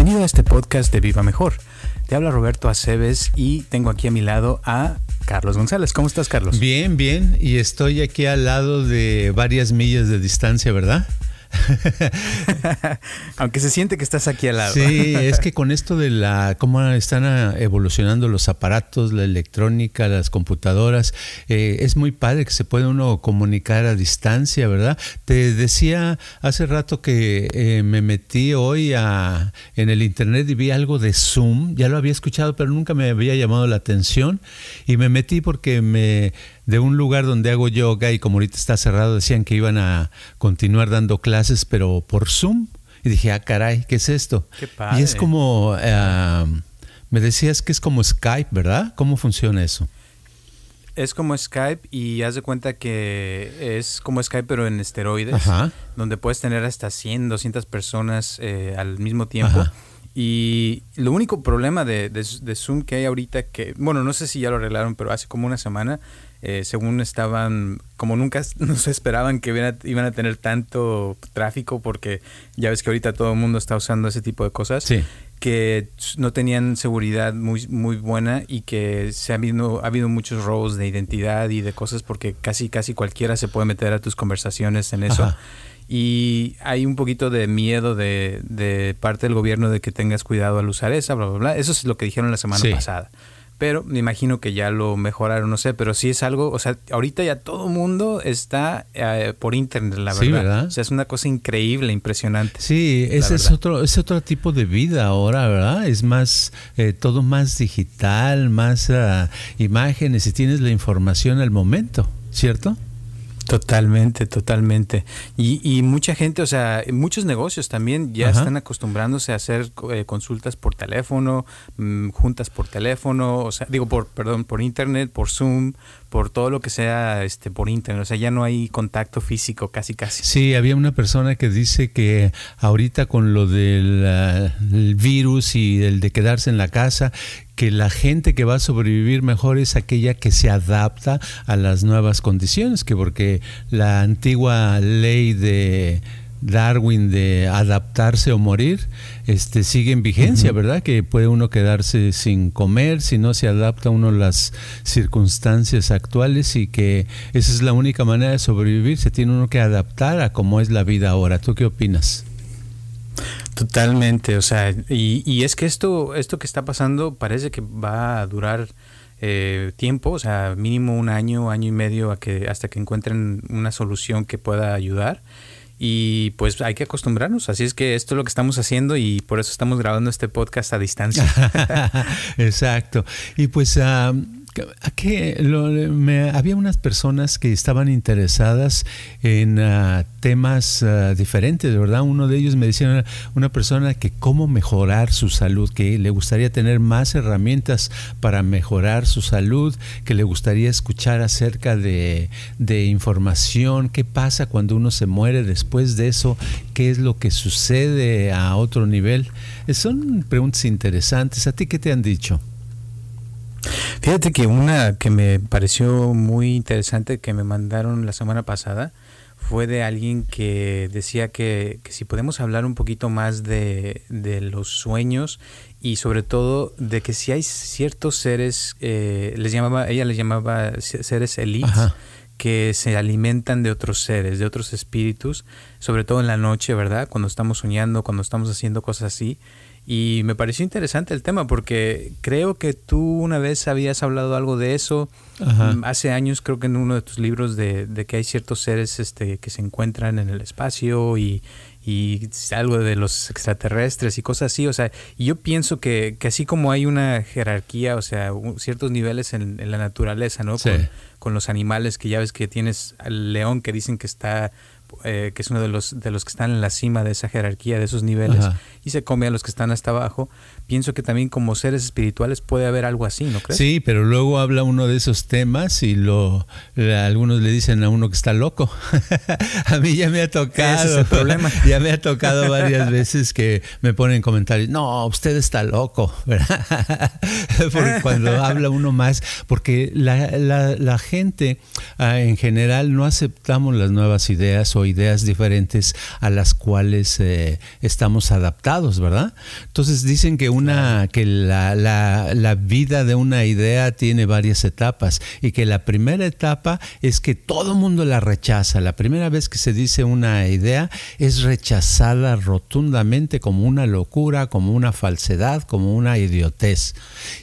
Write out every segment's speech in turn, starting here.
Bienvenido a este podcast de Viva Mejor. Te habla Roberto Aceves y tengo aquí a mi lado a Carlos González. ¿Cómo estás, Carlos? Bien, bien. Y estoy aquí al lado de varias millas de distancia, ¿verdad? Aunque se siente que estás aquí al lado. Sí, es que con esto de la cómo están ah, evolucionando los aparatos, la electrónica, las computadoras, eh, es muy padre que se puede uno comunicar a distancia, ¿verdad? Te decía hace rato que eh, me metí hoy a, en el internet y vi algo de Zoom, ya lo había escuchado, pero nunca me había llamado la atención y me metí porque me de un lugar donde hago yoga y como ahorita está cerrado decían que iban a continuar dando clases pero por Zoom y dije, ah, caray, ¿qué es esto? Y es como, eh, me decías que es como Skype, ¿verdad? ¿Cómo funciona eso? Es como Skype y haz de cuenta que es como Skype pero en esteroides, donde puedes tener hasta 100, 200 personas eh, al mismo tiempo. Y lo único problema de, de, Zoom que hay ahorita, que, bueno, no sé si ya lo arreglaron, pero hace como una semana, eh, según estaban, como nunca nos esperaban que iban a, tener tanto tráfico, porque ya ves que ahorita todo el mundo está usando ese tipo de cosas, que no tenían seguridad muy, muy buena y que se ha habido, ha habido muchos robos de identidad y de cosas, porque casi, casi cualquiera se puede meter a tus conversaciones en eso. Y hay un poquito de miedo de, de, parte del gobierno de que tengas cuidado al usar esa, bla, bla, bla. Eso es lo que dijeron la semana pasada pero me imagino que ya lo mejoraron, no sé, pero sí es algo, o sea, ahorita ya todo mundo está eh, por internet, la verdad. Sí, ¿verdad? O sea, es una cosa increíble, impresionante. Sí, ese es otro, es otro tipo de vida ahora, ¿verdad? Es más, eh, todo más digital, más uh, imágenes y tienes la información al momento, ¿cierto? Totalmente, totalmente. Y, y, mucha gente, o sea, muchos negocios también ya están acostumbrándose a hacer eh, consultas por teléfono, mm, juntas por teléfono, o sea, digo, por, perdón, por internet, por Zoom, por todo lo que sea este por internet, o sea, ya no hay contacto físico casi casi. Sí, había una persona que dice que ahorita con lo del virus y el de quedarse en la casa, que la gente que va a sobrevivir mejor es aquella que se adapta a las nuevas condiciones, que porque la antigua ley de Darwin de adaptarse o morir, este, sigue en vigencia, ¿verdad? Que puede uno quedarse sin comer si no se adapta uno a las circunstancias actuales y que esa es la única manera de sobrevivir, se tiene uno que adaptar a cómo es la vida ahora. ¿Tú qué opinas? Totalmente, o sea, y, y es que esto, esto que está pasando parece que va a durar eh, tiempo, o sea, mínimo un año, año y medio a que, hasta que encuentren una solución que pueda ayudar y pues hay que acostumbrarnos. Así es que esto es lo que estamos haciendo y por eso estamos grabando este podcast a distancia. Exacto. Y pues... que me, había unas personas que estaban interesadas en ah, temas uh, diferentes, ¿verdad? Uno de ellos me decía una, persona que cómo mejorar su salud, que le gustaría tener más herramientas para mejorar su salud, que le gustaría escuchar acerca de, de información, qué pasa cuando uno se muere después de eso, qué es lo que sucede a otro nivel. Son preguntas interesantes. ¿A ti qué te han dicho? Fíjate que una que me pareció muy interesante que me mandaron la semana pasada fue de alguien que decía que, si podemos hablar un poquito más de, los sueños y sobre todo de que si hay ciertos seres, eh, les llamaba, ella les llamaba seres elites, que se alimentan de otros seres, de otros espíritus, sobre todo en la noche, ¿verdad? Cuando estamos soñando, cuando estamos haciendo cosas así. Y me pareció interesante el tema porque creo que tú una vez habías hablado algo de eso. Mm, hace años creo que en uno de tus libros de, que hay ciertos seres este, que se encuentran en el espacio y, y algo de los extraterrestres y cosas así. O sea, yo pienso que, que así como hay una jerarquía, o sea, ciertos niveles en, la naturaleza, ¿no? Con, con, los animales que ya ves que tienes al león que dicen que está eh, que es uno de los, de los que están en la cima de esa jerarquía, de esos niveles, y se come a los que están hasta abajo, pienso que también como seres espirituales puede haber algo así, ¿no crees? Sí, pero luego habla uno de esos temas y lo algunos le dicen a uno que está loco. a mí ya me ha tocado. Ese es el problema. ya me ha tocado varias veces que me ponen comentarios, no, usted está loco, ¿verdad? porque cuando habla uno más, porque la, la, gente ah, en general no aceptamos las nuevas ideas o ideas diferentes a las cuales eh, estamos adaptados, ¿verdad? Entonces dicen que una que la, la, la vida de una idea tiene varias etapas y que la primera etapa es que todo mundo la rechaza. La primera vez que se dice una idea es rechazada rotundamente como una locura, como una falsedad, como una idiotez.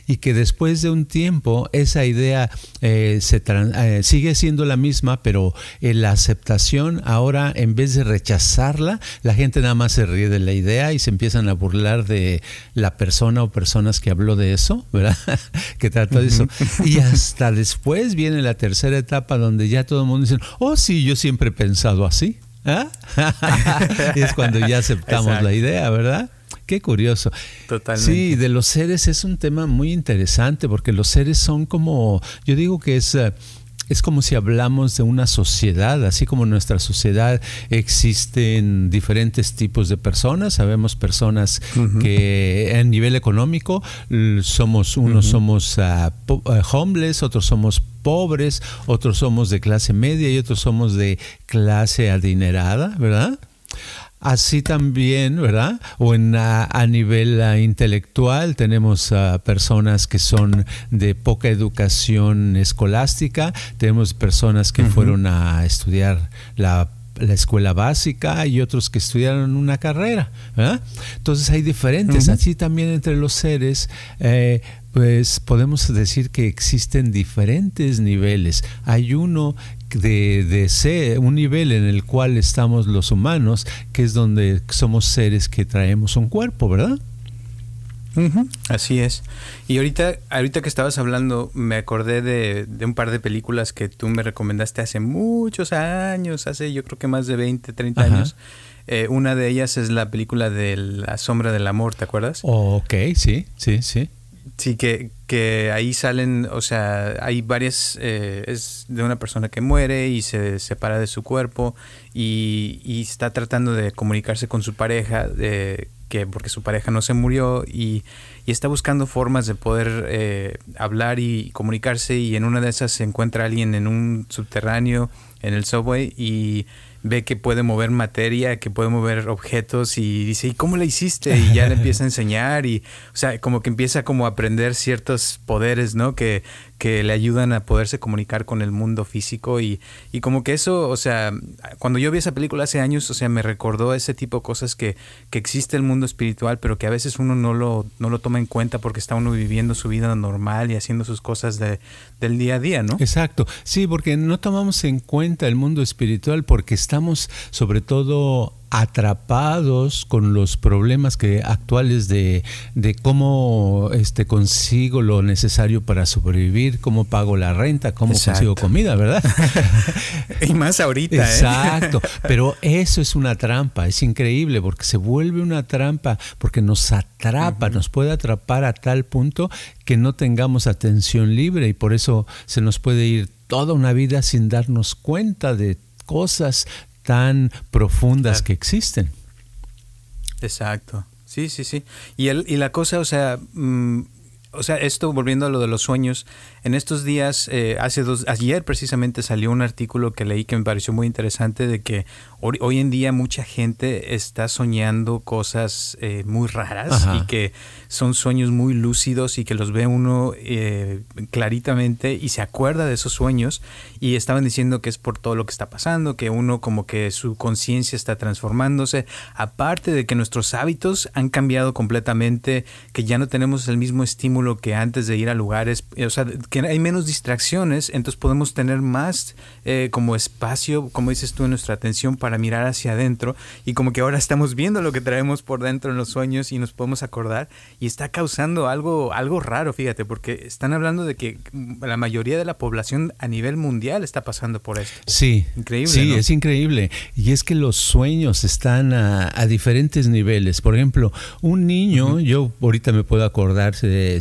Y que después de un tiempo esa idea eh, se eh, sigue siendo la misma, pero la aceptación ahora en vez de rechazarla, la gente nada más se ríe de la idea y se empiezan a burlar de la persona o personas que habló de eso, ¿verdad? que trató de eso. Y hasta después viene la tercera etapa donde ya todo el mundo dice, oh sí, yo siempre he pensado así. ¿Ah? es cuando ya aceptamos la idea, ¿verdad? Qué curioso. Totalmente. Sí, de los seres es un tema muy interesante porque los seres son como, yo digo que es... Es como si hablamos de una sociedad, así como en nuestra sociedad existen diferentes tipos de personas, sabemos personas que a nivel económico somos, unos somos uh, homeless, otros somos pobres, otros somos de clase media y otros somos de clase adinerada, ¿verdad? Así también, ¿verdad? O en, a, nivel intelectual tenemos personas que son de poca educación escolástica, tenemos personas que fueron a estudiar la escuela básica y otros que estudiaron una carrera. ¿verdad? Entonces hay diferentes. Así también entre los seres, eh, pues podemos decir que existen diferentes niveles. Hay uno de, de ser, un nivel en el cual estamos los humanos, que es donde somos seres que traemos un cuerpo, ¿verdad? así es. Y ahorita, ahorita que estabas hablando, me acordé de, un par de películas que tú me recomendaste hace muchos años, hace yo creo que más de 20, 30 años. Eh, una de ellas es la película de La Sombra del Amor, ¿te acuerdas? Oh, ok, sí, sí, sí. Sí, que, que ahí salen, o sea, hay varias, eh, es de una persona que muere y se separa de su cuerpo y, y está tratando de comunicarse con su pareja, de, que porque su pareja no se murió y, y está buscando formas de poder eh, hablar y comunicarse y en una de esas se encuentra alguien en un subterráneo, en el subway y ve que puede mover materia, que puede mover objetos y dice, ¿y cómo le hiciste? Y ya le empieza a enseñar y, o sea, como que empieza como a aprender ciertos poderes, ¿no? Que, que le ayudan a poderse comunicar con el mundo físico y, y como que eso, o sea, cuando yo vi esa película hace años, o sea, me recordó ese tipo de cosas que, que existe el mundo espiritual, pero que a veces uno no lo, no lo toma en cuenta porque está uno viviendo su vida normal y haciendo sus cosas de, del día a día, ¿no? Exacto, sí, porque no tomamos en cuenta el mundo espiritual porque estamos sobre todo atrapados con los problemas que actuales de, de, cómo este consigo lo necesario para sobrevivir, cómo pago la renta, cómo consigo comida, ¿verdad? y más ahorita. ¿eh? Exacto, pero eso es una trampa, es increíble porque se vuelve una trampa, porque nos atrapa, nos puede atrapar a tal punto que no tengamos atención libre y por eso se nos puede ir toda una vida sin darnos cuenta de cosas tan profundas que existen. Exacto. Sí, sí, sí. Y, el, y la cosa, o sea, mm, o sea, esto volviendo a lo de los sueños, en estos días, eh, hace dos, ayer precisamente salió un artículo que leí que me pareció muy interesante de que hoy, en día mucha gente está soñando cosas eh, muy raras y que son sueños muy lúcidos y que los ve uno eh, claritamente y se acuerda de esos sueños y estaban diciendo que es por todo lo que está pasando, que uno como que su conciencia está transformándose, aparte de que nuestros hábitos han cambiado completamente, que ya no tenemos el mismo estímulo que antes de ir a lugares, o sea, que hay menos distracciones, entonces podemos tener más eh, como espacio, como dices tú, en nuestra atención para mirar hacia adentro y como que ahora estamos viendo lo que traemos por dentro en los sueños y nos podemos acordar y está causando algo, algo raro, fíjate, porque están hablando de que la mayoría de la población a nivel mundial está pasando por esto. Sí, increíble. Sí, es increíble. Y es que los sueños están a, diferentes niveles. Por ejemplo, un niño, yo ahorita me puedo acordar, se,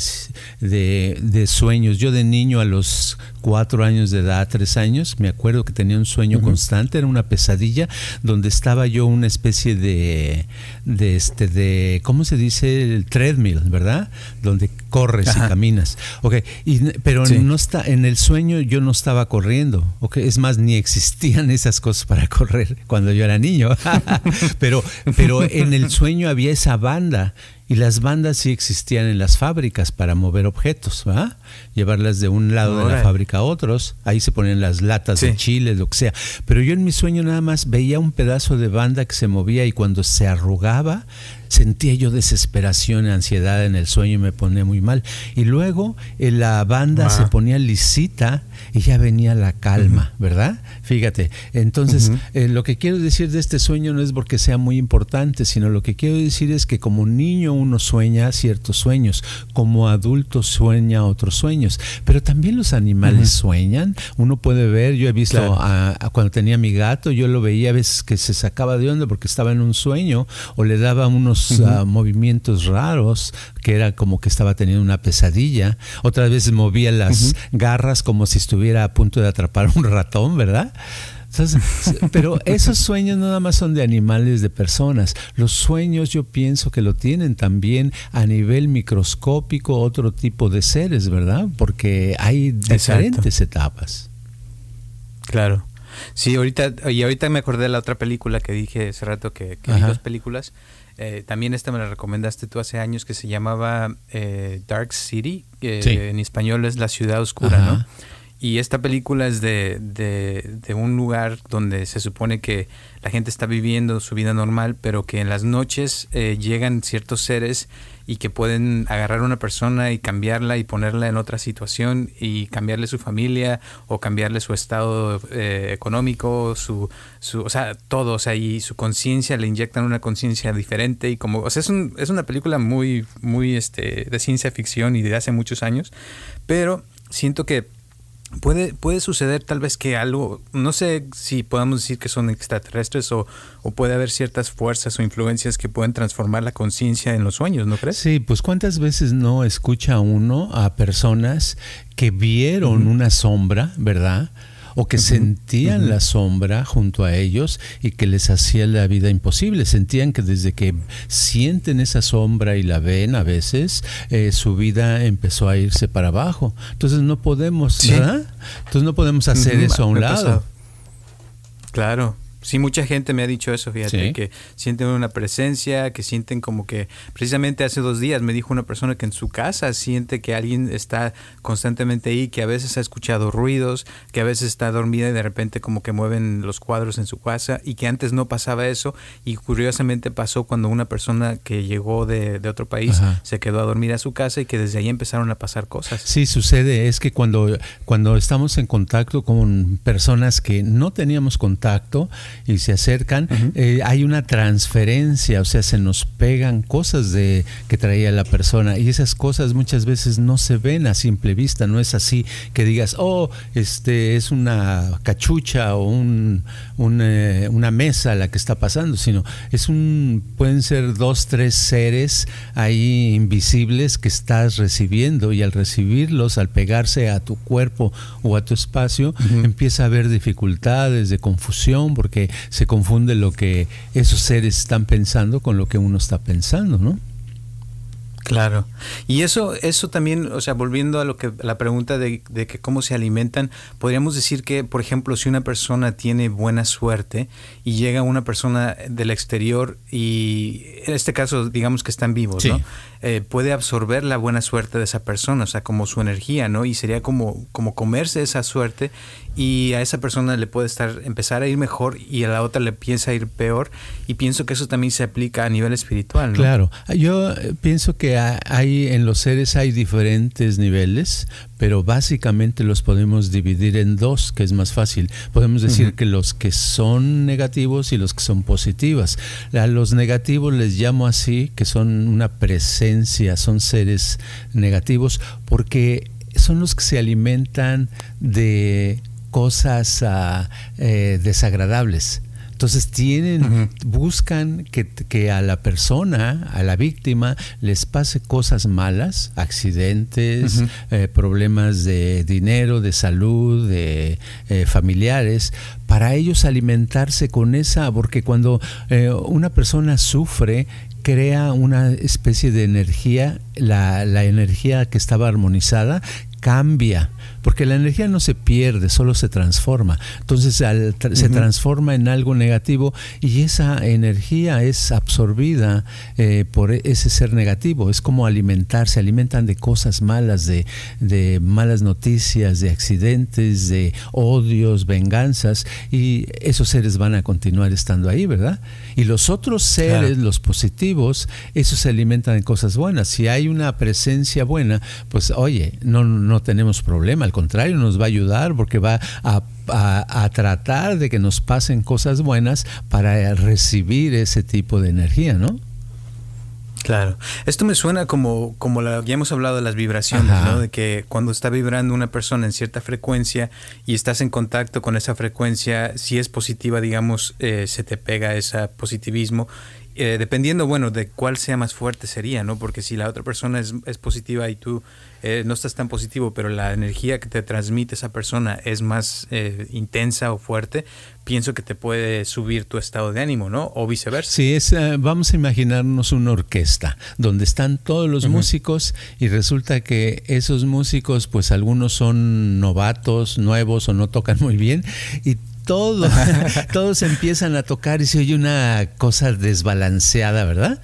de, de, sueños. Yo de niño a los cuatro años de edad, tres años, me acuerdo que tenía un sueño constante, era una pesadilla, donde estaba yo una especie de, de este, de, ¿cómo se dice? El treadmill, ¿verdad? Donde corres y caminas. Okay, y, pero no está, en el sueño yo no estaba corriendo, okay, es más, ni existían esas cosas para correr cuando yo era niño, pero, pero en el sueño había esa banda y las bandas sí existían en las fábricas para mover objetos, ¿va? Llevarlas de un lado de la fábrica a otros. Ahí se ponían las latas de chile, lo que sea. Pero yo en mi sueño nada más veía un pedazo de banda que se movía y cuando se arrugaba, sentía yo desesperación, ansiedad en el sueño y me ponía muy mal. Y luego eh, la banda se ponía lisita y ya venía la calma, ¿verdad? Fíjate, entonces eh, lo que quiero decir de este sueño no es porque sea muy importante, sino lo que quiero decir es que como niño uno sueña ciertos sueños, como adulto sueña otros sueños, pero también los animales sueñan. Uno puede ver, yo he visto cuando tenía mi gato, yo lo veía a veces que se sacaba de onda porque estaba en un sueño o le daba unos ah, movimientos raros que era como que estaba teniendo una pesadilla. Otras veces movía las garras como si estuviera a punto de atrapar un ratón, ¿verdad? Pero esos sueños no nada más son de animales, de personas. Los sueños yo pienso que lo tienen también a nivel microscópico otro tipo de seres, ¿verdad? Porque hay diferentes etapas. Claro. Sí, ahorita, y ahorita me acordé de la otra película que dije hace rato que, que vi dos películas. Eh, también esta me la recomendaste tú hace años que se llamaba eh, Dark City, que en español es La Ciudad Oscura, ¿no? Y esta película es de, de, un lugar donde se supone que la gente está viviendo su vida normal, pero que en las noches eh, llegan ciertos seres y que pueden agarrar a una persona y cambiarla y ponerla en otra situación y cambiarle su familia o cambiarle su estado eh, económico, su, su, o sea, todo, o sea, y su conciencia, le inyectan una conciencia diferente y como, o sea, es, un, es una película muy, muy este, de ciencia ficción y de hace muchos años, pero siento que Puede, puede suceder tal vez que algo, no sé si podemos decir que son extraterrestres o, o puede haber ciertas fuerzas o influencias que pueden transformar la conciencia en los sueños, ¿no crees? Sí, pues cuántas veces no escucha uno a personas que vieron una sombra, ¿verdad? O que sentían la sombra junto a ellos y que les hacía la vida imposible. Sentían que desde que sienten esa sombra y la ven a veces, eh, su vida empezó a irse para abajo. Entonces no podemos, ¿verdad? Entonces no podemos hacer eso a un lado. Claro, Sí, mucha gente me ha dicho eso, fíjate, que sienten una presencia, que sienten como que, precisamente hace dos días me dijo una persona que en su casa siente que alguien está constantemente ahí, que a veces ha escuchado ruidos, que a veces está dormida y de repente como que mueven los cuadros en su casa y que antes no pasaba eso. Y curiosamente pasó cuando una persona que llegó de, otro país se quedó a dormir a su casa y que desde ahí empezaron a pasar cosas. Sí, sucede, es que cuando, cuando estamos en contacto con personas que no teníamos contacto, y se acercan, eh, hay una transferencia, o sea, se nos pegan cosas de que traía la persona y esas cosas muchas veces no se ven a simple vista, no es así que digas, oh, este es una cachucha o un, eh, una mesa la que está pasando, sino es un, pueden ser dos, tres seres ahí invisibles que estás recibiendo y al recibirlos, al pegarse a tu cuerpo o a tu espacio, empieza a haber dificultades de confusión porque se confunde lo que esos seres están pensando con lo que uno está pensando, ¿no? Claro. Y eso, eso también, o sea, volviendo a lo que la pregunta de, de, que cómo se alimentan, podríamos decir que, por ejemplo, si una persona tiene buena suerte y llega una persona del exterior y en este caso, digamos que están vivos, ¿no? Eh, puede absorber la buena suerte de esa persona, o sea, como su energía, ¿no? Y sería como, como comerse esa suerte y a esa persona le puede estar empezar a ir mejor y a la otra le piensa ir peor y pienso que eso también se aplica a nivel espiritual, ¿no? Claro, yo eh, pienso que hay en los seres hay diferentes niveles, pero básicamente los podemos dividir en dos, que es más fácil. Podemos decir que los que son negativos y los que son positivas. A los negativos les llamo así, que son una presencia, son seres negativos, porque son los que se alimentan de cosas ah, eh, desagradables Entonces tienen, buscan que, que, a la persona, a la víctima, les pase cosas malas, accidentes, eh, problemas de dinero, de salud, de eh, familiares, para ellos alimentarse con esa, porque cuando eh, una persona sufre, crea una especie de energía, la, la energía que estaba armonizada cambia porque la energía no se pierde, solo se transforma. Entonces se transforma en algo negativo y esa energía es absorbida eh, por ese ser negativo. Es como alimentar, se alimentan de cosas malas, de, de malas noticias, de accidentes, de odios, venganzas y esos seres van a continuar estando ahí, ¿verdad? Y los otros seres, los positivos, esos se alimentan de cosas buenas. Si hay una presencia buena, pues oye, no, no tenemos problema. Al contrario, nos va a ayudar porque va a, tratar de que nos pasen cosas buenas para recibir ese tipo de energía, ¿no? Claro. Esto me suena como, como la, ya hemos hablado de las vibraciones, ¿no? De que cuando está vibrando una persona en cierta frecuencia y estás en contacto con esa frecuencia, si es positiva, digamos, eh, se te pega ese positivismo eh, dependiendo, bueno, de cuál sea más fuerte sería, ¿no? Porque si la otra persona es, es positiva y tú eh, no estás tan positivo, pero la energía que te transmite esa persona es más eh, intensa o fuerte, pienso que te puede subir tu estado de ánimo, ¿no? O viceversa. Sí, es, vamos a imaginarnos una orquesta donde están todos los músicos y resulta que esos músicos, pues algunos son novatos, nuevos o no tocan muy bien y todo, todos empiezan a tocar y se oye una cosa desbalanceada, ¿verdad?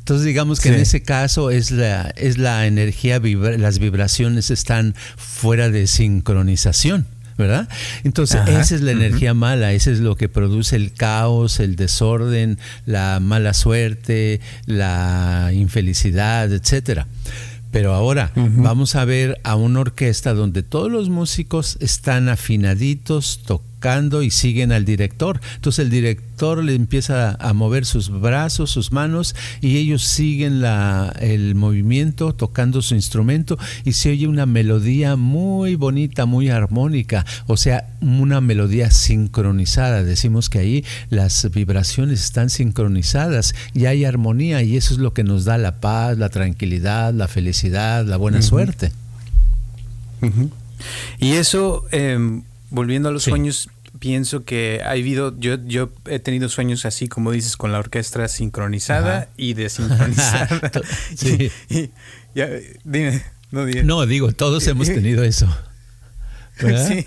Entonces digamos que en ese caso es la, es la energía, las vibraciones están fuera de sincronización. ¿verdad? Entonces, esa es la energía mala, ese es lo que produce el caos, el desorden, la mala suerte, la infelicidad, etcétera. Pero ahora vamos a ver a una orquesta donde todos los músicos están afinaditos, tocando y siguen al director. Entonces el director le empieza a mover sus brazos, sus manos y ellos siguen la, el movimiento tocando su instrumento y se oye una melodía muy bonita, muy armónica, o sea, una melodía sincronizada. Decimos que ahí las vibraciones están sincronizadas y hay armonía y eso es lo que nos da la paz, la tranquilidad, la felicidad, la buena suerte. Y eso, em, volviendo a los sueños, pienso que ha habido, yo, yo he tenido sueños así, como dices, con la orquesta sincronizada y desincronizada. sí. dime, no, no, digo, todos hemos tenido eso. Sí,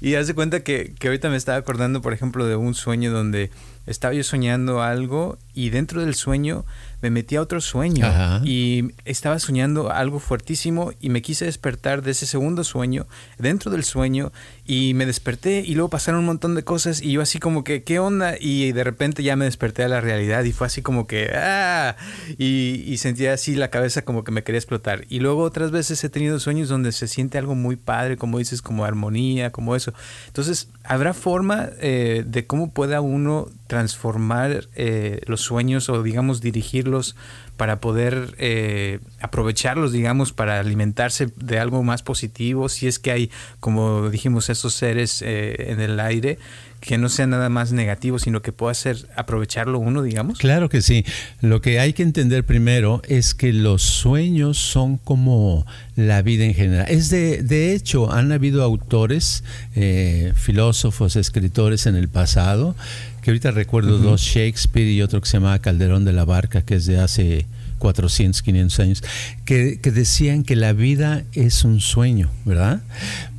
y haz de cuenta que, que ahorita me estaba acordando, por ejemplo, de un sueño donde estaba yo soñando algo y dentro del sueño me metí a otro sueño y estaba soñando algo fuertísimo y me quise despertar de ese segundo sueño, dentro del sueño, y me desperté y luego pasaron un montón de cosas y yo así como que, ¿qué onda? Y de repente ya me desperté a la realidad y fue así como que, ¡ah! Y, sentía así la cabeza como que me quería explotar. Y luego otras veces he tenido sueños donde se siente algo muy padre, como dices, como armonía, como eso. Entonces, ¿habrá forma eh, de cómo pueda uno transformar eh, los sueños o digamos dirigirlos para poder eh, aprovecharlos, digamos, para alimentarse de algo más positivo, si es que hay, como dijimos, esos seres eh, en el aire que no sea nada más negativo, sino que pueda ser aprovecharlo uno, digamos? Claro que sí. Lo que hay que entender primero es que los sueños son como la vida en general. Es de, de hecho, han habido autores, eh, filósofos, escritores en el pasado, que ahorita recuerdo dos, Shakespeare y otro que se llama Calderón de la Barca, que es de hace 400, 500 años, que, que decían que la vida es un sueño, ¿verdad?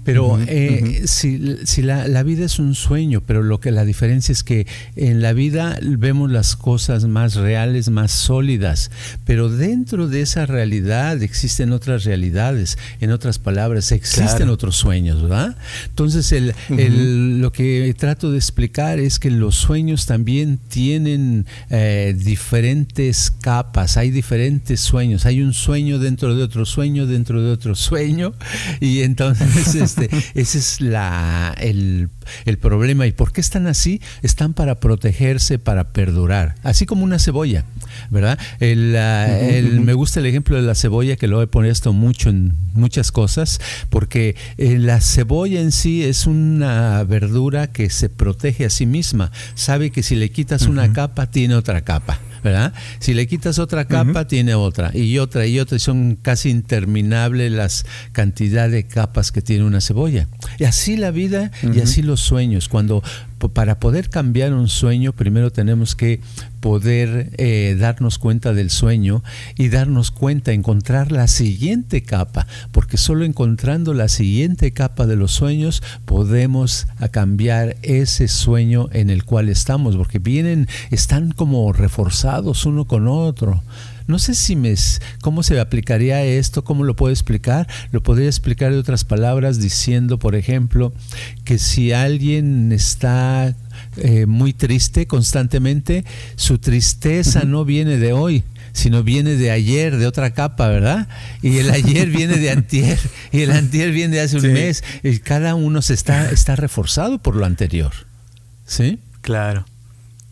Pero eh, si, si la, la, vida es un sueño, pero lo que la diferencia es que en la vida vemos las cosas más reales, más sólidas, pero dentro de esa realidad existen otras realidades. En otras palabras, existen otros sueños, ¿verdad? Entonces, el, el, lo que trato de explicar es que los sueños también tienen eh, diferentes capas, hay diferentes sueños. Hay un sueño dentro de otro sueño, dentro de otro sueño, y entonces este, ese es la, el, el problema. ¿Y por qué están así? Están para protegerse, para perdurar, así como una cebolla. ¿verdad? El, me gusta el ejemplo de la cebolla, que lo he puesto mucho en muchas cosas, porque eh, la cebolla en sí es una verdura que se protege a sí misma. Sabe que si le quitas una capa, tiene otra capa. ¿Verdad? Si le quitas otra capa, tiene otra, y otra, y otra, y son casi interminables las cantidad de capas que tiene una cebolla. Y así la vida y así los sueños. Cuando para poder cambiar un sueño, primero tenemos que poder eh, darnos cuenta del sueño y darnos cuenta, encontrar la siguiente capa, porque solo encontrando la siguiente capa de los sueños podemos cambiar ese sueño en el cual estamos, porque vienen, están como reforzados uno con otro. No sé si me, cómo se aplicaría esto, cómo lo puedo explicar. Lo podría explicar de otras palabras diciendo, por ejemplo, que si alguien está eh, muy triste constantemente, su tristeza no viene de hoy, sino viene de ayer, de otra capa, ¿verdad? Y el ayer viene de antier, y el antier viene de hace un mes, y cada uno se está, está reforzado por lo anterior. ¿Sí? Claro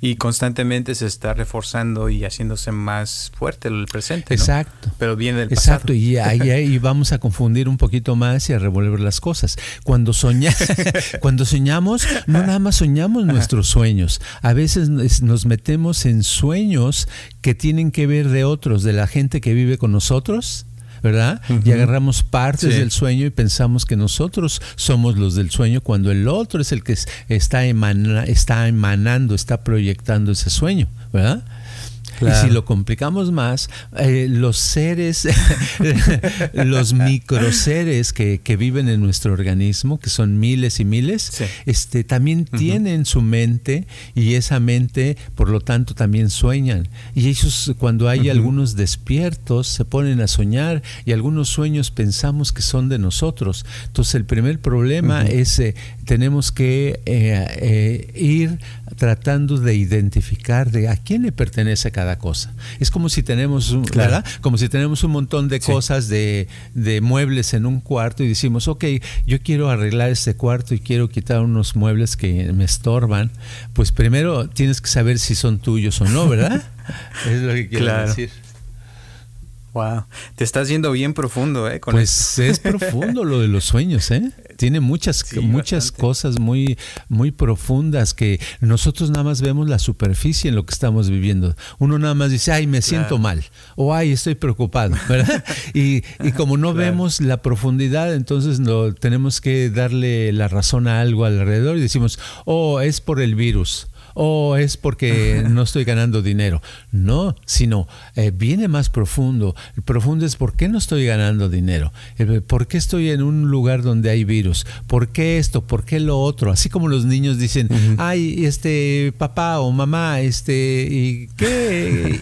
y constantemente se está reforzando y haciéndose más fuerte el presente. Exacto. Pero viene del pasado. Exacto, y ahí, vamos a confundir un poquito más y a revolver las cosas. Cuando, soña, cuando soñamos, no nada más soñamos nuestros sueños, a veces nos metemos en sueños que tienen que ver de otros, de la gente que vive con nosotros ¿verdad? Y agarramos partes del sueño y pensamos que nosotros somos los del sueño cuando el otro es el que está, está emanando, está proyectando ese sueño, ¿verdad? Y si lo complicamos más, eh, los seres, los microseres que, que viven en nuestro organismo, que son miles y miles, este, también tienen su mente y esa mente, por lo tanto, también sueñan. Y ellos, cuando hay algunos despiertos, se ponen a soñar y algunos sueños pensamos que son de nosotros. Entonces, el primer problema es, eh, tenemos que eh, ir tratando de identificar de a quién le pertenece cada cosa. Es como si tenemos, un, ¿verdad? Como si tenemos un montón de cosas de, de, muebles en un cuarto y decimos, ok, yo quiero arreglar este cuarto y quiero quitar unos muebles que me estorban. Pues primero tienes que saber si son tuyos o no, ¿verdad? es lo que quiero decir. Wow, te estás yendo bien profundo, ¿eh? pues es profundo lo de los sueños, ¿eh? Tiene muchas, muchas cosas muy, muy profundas que nosotros nada más vemos la superficie en lo que estamos viviendo. Uno nada más dice, ay, me siento mal, o ay, estoy preocupado, ¿verdad? y, como no vemos la profundidad, entonces no, tenemos que darle la razón a algo alrededor y decimos, oh, es por el virus o es porque no estoy ganando dinero. No, sino eh, viene más profundo. El profundo es por qué no estoy ganando dinero, por qué estoy en un lugar donde hay virus, por qué esto, por qué lo otro. Así como los niños dicen, ay, este papá o mamá, este, ¿y qué?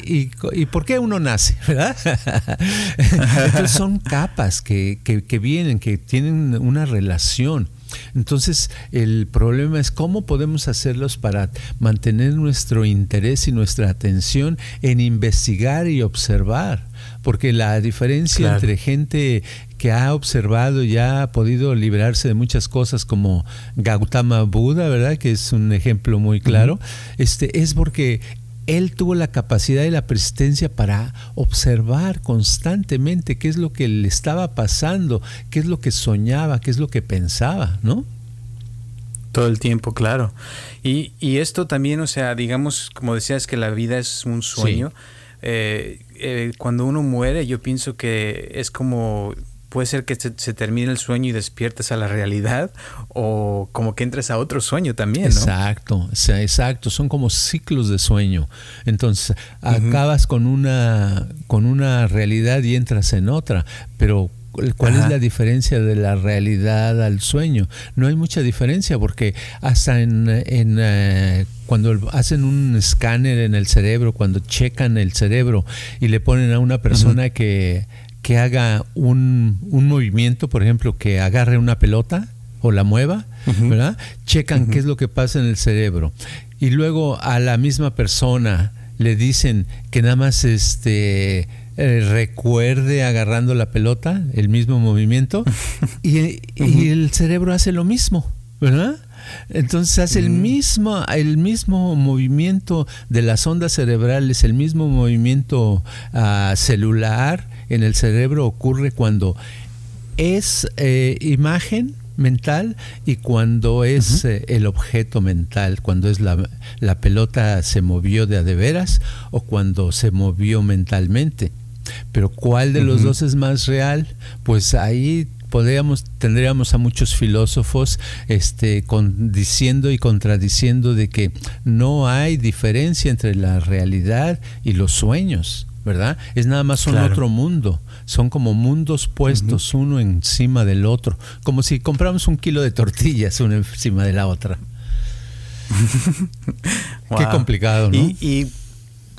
¿Y, por qué uno nace? ¿Verdad? Entonces son capas que, que, que vienen, que tienen una relación. Entonces, el problema es cómo podemos hacerlos para mantener nuestro interés y nuestra atención en investigar y observar. Porque la diferencia entre gente que ha observado y ha podido liberarse de muchas cosas como Gautama Buda, ¿verdad? Que es un ejemplo muy claro, este, es porque él tuvo la capacidad y la persistencia para observar constantemente qué es lo que le estaba pasando, qué es lo que soñaba, qué es lo que pensaba, ¿no? Todo el tiempo, claro. Y, y esto también, o sea, digamos, como decías, que la vida es un sueño. Eh, eh, cuando uno muere, yo pienso que es como puede ser que se, termine el sueño y despiertes a la realidad o como que entres a otro sueño también. ¿no? Exacto, exacto, son como ciclos de sueño. Entonces acabas con una, con una realidad y entras en otra, pero ¿Cuál es la diferencia de la realidad al sueño? No hay mucha diferencia porque hasta en, en eh, cuando hacen un escáner en el cerebro, cuando checan el cerebro y le ponen a una persona que que haga un, un, movimiento, por ejemplo, que agarre una pelota o la mueva, ¿verdad? Checan qué es lo que pasa en el cerebro. Y luego a la misma persona le dicen que nada más este, eh, recuerde agarrando la pelota, el mismo movimiento, y, el cerebro hace lo mismo, ¿verdad? Entonces hace el mismo, el mismo movimiento de las ondas cerebrales, el mismo movimiento ah, celular en el cerebro ocurre cuando es eh, imagen mental y cuando es eh, el objeto mental, cuando es la, la, pelota se movió de a de veras o cuando se movió mentalmente. Pero ¿cuál de los dos es más real? Pues ahí podríamos, tendríamos a muchos filósofos este, con, diciendo y contradiciendo de que no hay diferencia entre la realidad y los sueños. ¿Verdad? Es nada más un otro mundo. Son como mundos puestos uno encima del otro. Como si compramos un kilo de tortillas una encima de la otra. Qué complicado, ¿no? Y,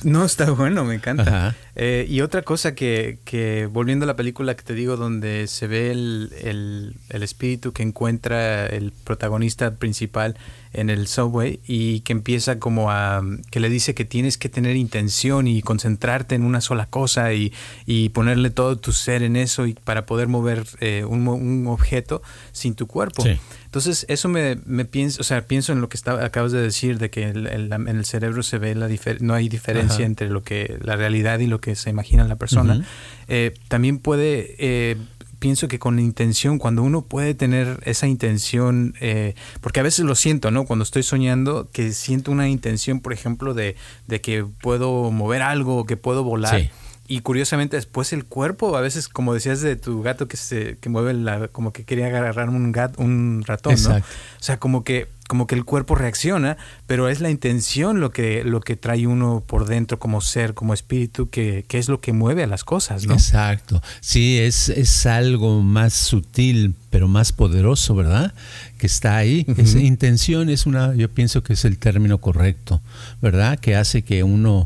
no, está bueno, me encanta. Eh, y otra cosa que, que, volviendo a la película que te digo, donde se ve el, el espíritu que encuentra el protagonista principal en el subway y que empieza como a, que le dice que tienes que tener intención y concentrarte en una sola cosa y, y ponerle todo tu ser en eso y para poder mover eh, un, un, objeto sin tu cuerpo. Entonces, eso me, me pienso, o sea, pienso en lo que está, acabas de decir, de que en el cerebro se ve la no hay diferencia entre lo que la realidad y lo que se imagina la persona. Eh, también puede eh, pienso que con intención, cuando uno puede tener esa intención, eh, porque a veces lo siento, ¿no? Cuando estoy soñando, que siento una intención, por ejemplo, de, de que puedo mover algo, que puedo volar. Y curiosamente después el cuerpo, a veces como decías de tu gato que se que mueve la, como que quería agarrar un gato, un ratón, ¿no? O sea, como que como que el cuerpo reacciona, pero es la intención lo que, lo que trae uno por dentro como ser, como espíritu, que, que es lo que mueve a las cosas, ¿no? Exacto. Sí, es, es algo más sutil, pero más poderoso, ¿verdad? Que está ahí. Esa intención es una, yo pienso que es el término correcto, ¿verdad? Que hace que uno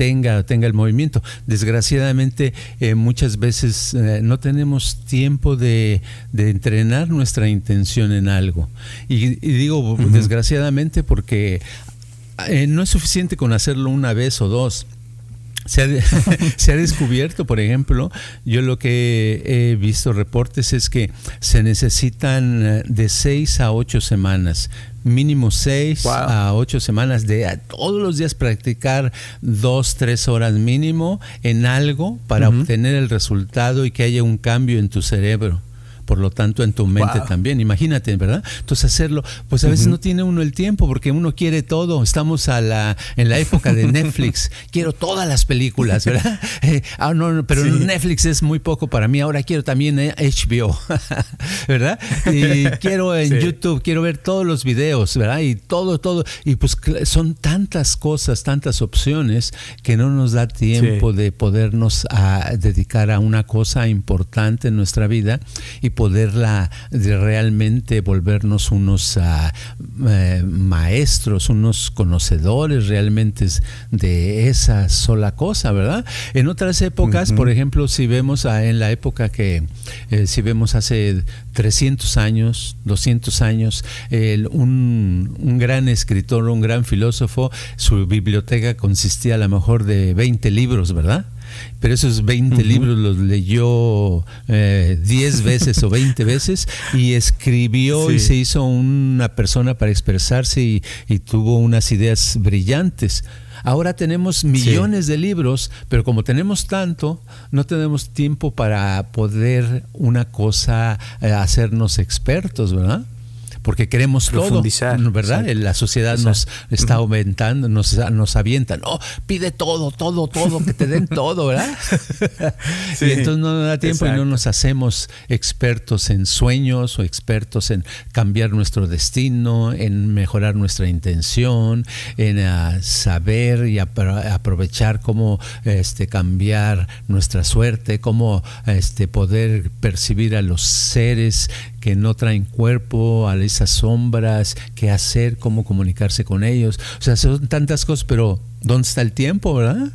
tenga, tenga el movimiento. Desgraciadamente, eh, muchas veces eh, no tenemos tiempo de, entrenar nuestra intención en algo. Y, digo desgraciadamente porque eh, no es suficiente con hacerlo una vez o dos. Se ha, se ha, descubierto, por ejemplo, yo lo que he visto reportes es que se necesitan de seis a ocho semanas mínimo seis a ocho semanas de todos los días practicar dos, tres horas mínimo en algo para obtener el resultado y que haya un cambio en tu cerebro por lo tanto en tu mente también. Imagínate, ¿verdad? Entonces hacerlo, pues a veces no tiene uno el tiempo porque uno quiere todo. Estamos a la, en la época de Netflix. quiero todas las películas, ¿verdad? Eh, ah, no, pero Netflix es muy poco para mí. Ahora quiero también HBO, ¿verdad? Y quiero en YouTube, quiero ver todos los videos, ¿verdad? Y todo, todo. Y pues son tantas cosas, tantas opciones que no nos da tiempo de podernos a dedicar a una cosa importante en nuestra vida y poderla de realmente volvernos unos ah, eh, maestros, unos conocedores realmente de esa sola cosa, ¿verdad? En otras épocas, por ejemplo, si vemos en la época que, eh, si vemos hace 300 años, 200 años, un, un, gran escritor, un gran filósofo, su biblioteca consistía a lo mejor de 20 libros, ¿verdad? Pero esos 20 libros los leyó eh, 10 veces o 20 veces y escribió y se hizo una persona para expresarse y, tuvo unas ideas brillantes. Ahora tenemos millones de libros, pero como tenemos tanto, no tenemos tiempo para poder una cosa, eh, hacernos expertos, ¿verdad? Porque queremos Profundizar, todo, ¿verdad? La sociedad nos está aumentando, nos, nos avienta, no, pide todo, todo, todo, que te den todo, ¿verdad? y entonces no nos da tiempo y no nos hacemos expertos en sueños o expertos en cambiar nuestro destino, en mejorar nuestra intención, en ah, saber y aprovechar cómo este, cambiar nuestra suerte, cómo este, poder percibir a los seres que no traen cuerpo, a esas sombras, qué hacer, cómo comunicarse con ellos. O sea, son tantas cosas, pero ¿dónde está el tiempo, verdad?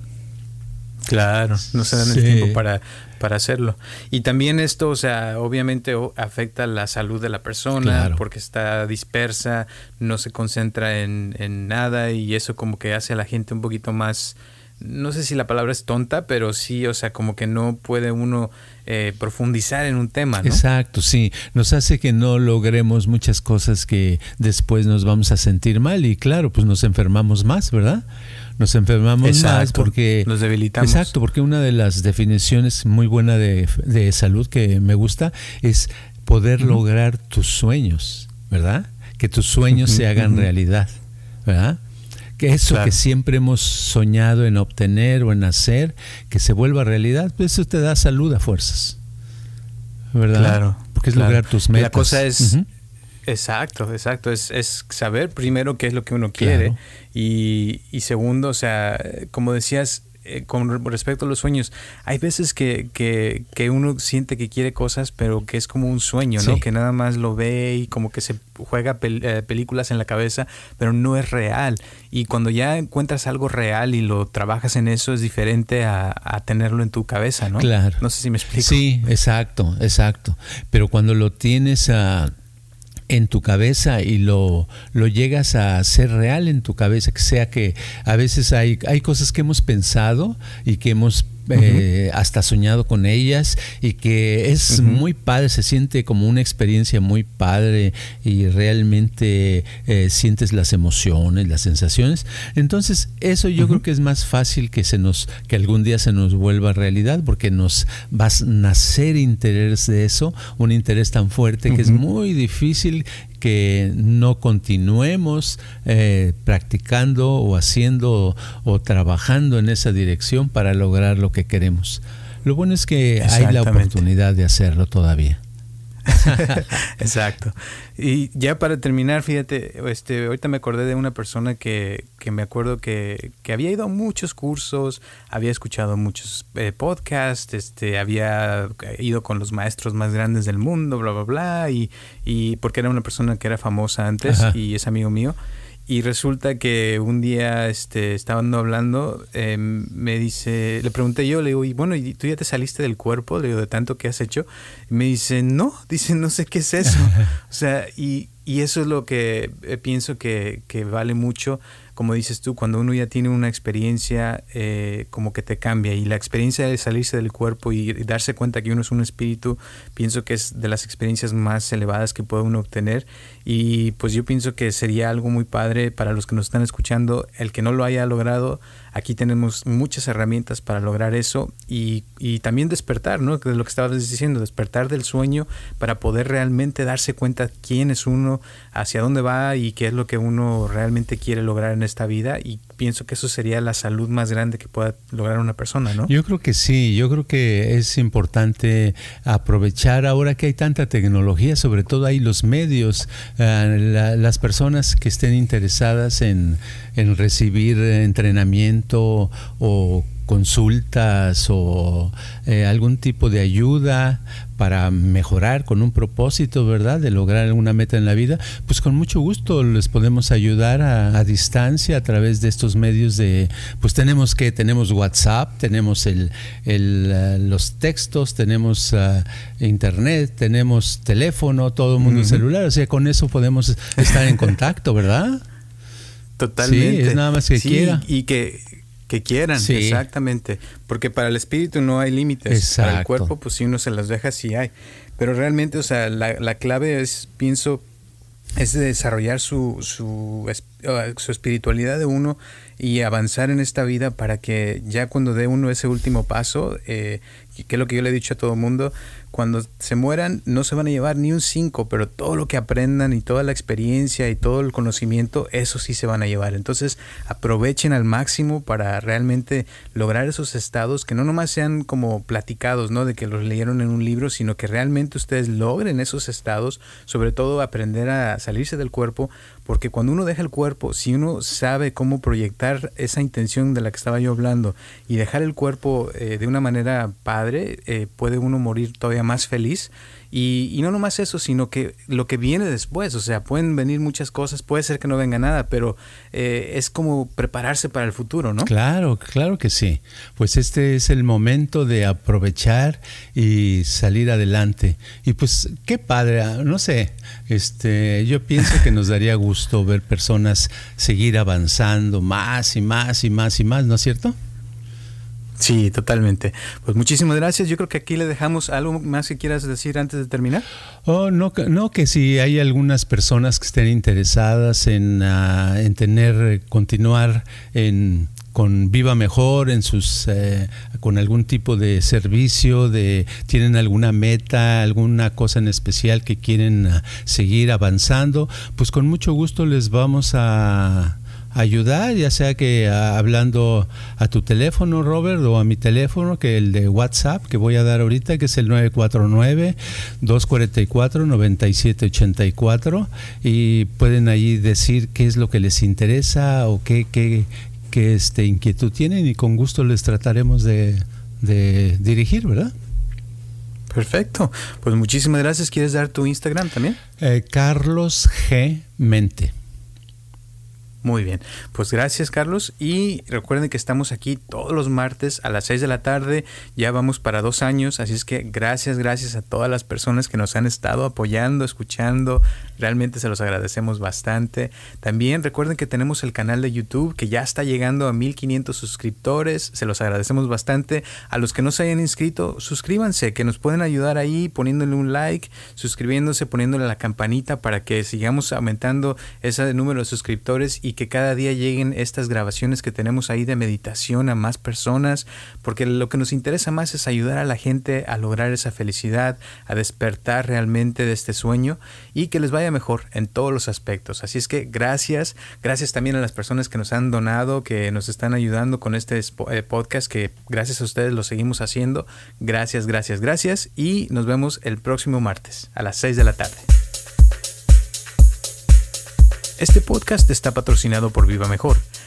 Claro, no se dan el tiempo para, para hacerlo. Y también esto, o sea, obviamente afecta la salud de la persona porque está dispersa, no se concentra en, en, nada y eso como que hace a la gente un poquito más no sé si la palabra es tonta, pero sí, o sea, como que no puede uno eh, profundizar en un tema, ¿no? Exacto, sí. Nos hace que no logremos muchas cosas que después nos vamos a sentir mal y claro, pues nos enfermamos más, ¿verdad? Nos enfermamos más porque... Nos debilitamos. Exacto, porque una de las definiciones muy buena de, de salud que me gusta es poder lograr tus sueños, ¿verdad? Que tus sueños se hagan realidad, ¿verdad? Que eso que siempre hemos soñado en obtener o en hacer, que se vuelva realidad, pues eso te da salud a fuerzas. ¿Verdad? Claro. Porque es lograr tus metas. La cosa es, exacto, exacto, es, es, saber primero qué es lo que uno quiere y, y segundo, o sea, como decías, eh, con respecto a los sueños, hay veces que, que, uno siente que quiere cosas, pero que es como un sueño, ¿no? Que nada más lo ve y como que se juega eh, películas en la cabeza, pero no es real. Y cuando ya encuentras algo real y lo trabajas en eso, es diferente a, a tenerlo en tu cabeza, ¿no? Claro. No sé si me explico. Sí, exacto, exacto. Pero cuando lo tienes a en tu cabeza y lo, lo llegas a hacer real en tu cabeza, que sea que a veces hay, hay cosas que hemos pensado y que hemos eh, hasta soñado con ellas y que es muy padre, se siente como una experiencia muy padre y realmente eh, sientes las emociones, las sensaciones. Entonces, eso yo creo que es más fácil que se nos, que algún día se nos vuelva realidad, porque nos va a nacer interés de eso, un interés tan fuerte que es muy difícil que no continuemos eh, practicando o haciendo o, trabajando en esa dirección para lograr lo que queremos. Lo bueno es que hay la oportunidad de hacerlo todavía. Exacto. Y ya para terminar, fíjate, este, ahorita me acordé de una persona que, que me acuerdo que, que, había ido a muchos cursos, había escuchado muchos eh, podcasts, este, había ido con los maestros más grandes del mundo, bla, bla, bla, y, y porque era una persona que era famosa antes y es amigo mío. Y resulta que un día este, estaban hablando, em, me dice, le pregunté yo, le digo, y bueno, ¿y tú ya te saliste del cuerpo? Le digo, de tanto que has hecho. Y me dice, no, dice, no sé qué es eso. o sea, y, y eso es lo que eh, pienso que, que vale mucho como dices tú, cuando uno ya tiene una experiencia, eh, como que te cambia. Y la experiencia de salirse del cuerpo y, darse cuenta que uno es un espíritu, pienso que es de las experiencias más elevadas que puede uno obtener. Y pues yo pienso que sería algo muy padre para los que nos están escuchando, el que no lo haya logrado, Aquí tenemos muchas herramientas para lograr eso y, y también despertar, ¿no? De lo que estabas diciendo, despertar del sueño para poder realmente darse cuenta quién es uno, hacia dónde va y qué es lo que uno realmente quiere lograr en esta vida. Y pienso que eso sería la salud más grande que pueda lograr una persona, ¿no? Yo creo que sí, yo creo que es importante aprovechar ahora que hay tanta tecnología, sobre todo hay los medios, eh, las personas que estén interesadas en, en recibir entrenamiento o consultas o eh, algún tipo de ayuda para mejorar con un propósito, ¿verdad? De lograr alguna meta en la vida, pues con mucho gusto les podemos ayudar a, distancia a través de estos medios de, pues tenemos que, tenemos WhatsApp, tenemos el, el eh, los textos, tenemos eh, internet, tenemos teléfono, todo el mundo celular, o sea, con eso podemos estar en contacto, ¿verdad? Totalmente. Sí, es nada más que quiera. Y que, que quieran, exactamente. Porque para el espíritu no hay límites. Para el cuerpo, pues si uno se las deja, sí hay. Pero realmente, o sea, la, la clave es, pienso, es de desarrollar su, su, su espiritualidad de uno y avanzar en esta vida para que ya cuando dé uno ese último paso, eh, que es lo que yo le he dicho a todo el mundo, cuando se mueran no se van a llevar ni un 5, pero todo lo que aprendan y toda la experiencia y todo el conocimiento, eso sí se van a llevar. Entonces aprovechen al máximo para realmente lograr esos estados que no nomás sean como platicados, ¿no? De que los leyeron en un libro, sino que realmente ustedes logren esos estados, sobre todo aprender a salirse del cuerpo, porque cuando uno deja el cuerpo, si uno sabe cómo proyectar esa intención de la que estaba yo hablando y dejar el cuerpo eh, de una manera padre, eh, puede uno morir todavía más feliz. Y, no nomás eso, sino que lo que viene después, o sea, pueden venir muchas cosas, puede ser que no venga nada, pero eh, es como prepararse para el futuro, ¿no? Claro, claro que sí. Pues este es el momento de aprovechar y salir adelante. Y pues qué padre, ah, no sé, este, yo pienso que nos daría gusto ver personas seguir avanzando más y más y más y más, ¿no es cierto? Sí, totalmente. Pues muchísimas gracias. Yo creo que aquí le dejamos algo más que quieras decir antes de terminar. Oh, no, no que si hay algunas personas que estén interesadas en, ah, en tener, continuar en con Viva Mejor, en sus, eh, con algún tipo de servicio, de, tienen alguna meta, alguna cosa en especial que quieren ah, seguir avanzando, pues con mucho gusto les vamos a ayudar, ya sea que ah, hablando a tu teléfono, Robert, o a mi teléfono, que el de WhatsApp que voy a dar ahorita, que es el 949-244-9784, y pueden ahí decir qué es lo que les interesa o qué, qué, que este, inquietud tienen y con gusto les trataremos de, dirigir, ¿verdad? Perfecto. Pues muchísimas gracias. ¿Quieres dar tu Instagram también? Eh, Carlos G. Mente. Muy bien, pues gracias Carlos. Y recuerden que estamos aquí todos los martes a las 6 de la tarde, ya vamos para dos años, así es que gracias, gracias a todas las personas que nos han estado apoyando, escuchando, realmente se los agradecemos bastante. También recuerden que tenemos el canal de YouTube que ya está llegando a 1500 suscriptores, se los agradecemos bastante. A los que no se hayan inscrito, suscríbanse, que nos pueden ayudar ahí poniéndole un like, suscribiéndose, poniéndole la campanita para que sigamos aumentando ese número de suscriptores y que cada día lleguen estas grabaciones que tenemos ahí de meditación a más personas, porque lo que nos interesa más es ayudar a la gente a lograr esa felicidad, a despertar realmente de este sueño y que les vaya mejor en todos los aspectos. Así es que gracias, gracias también a las personas que nos han donado, que nos están ayudando con este eh, podcast, que gracias a ustedes lo seguimos haciendo. Gracias, gracias, gracias y nos vemos el próximo martes a las 6 de la tarde. Este podcast está patrocinado por Viva Mejor.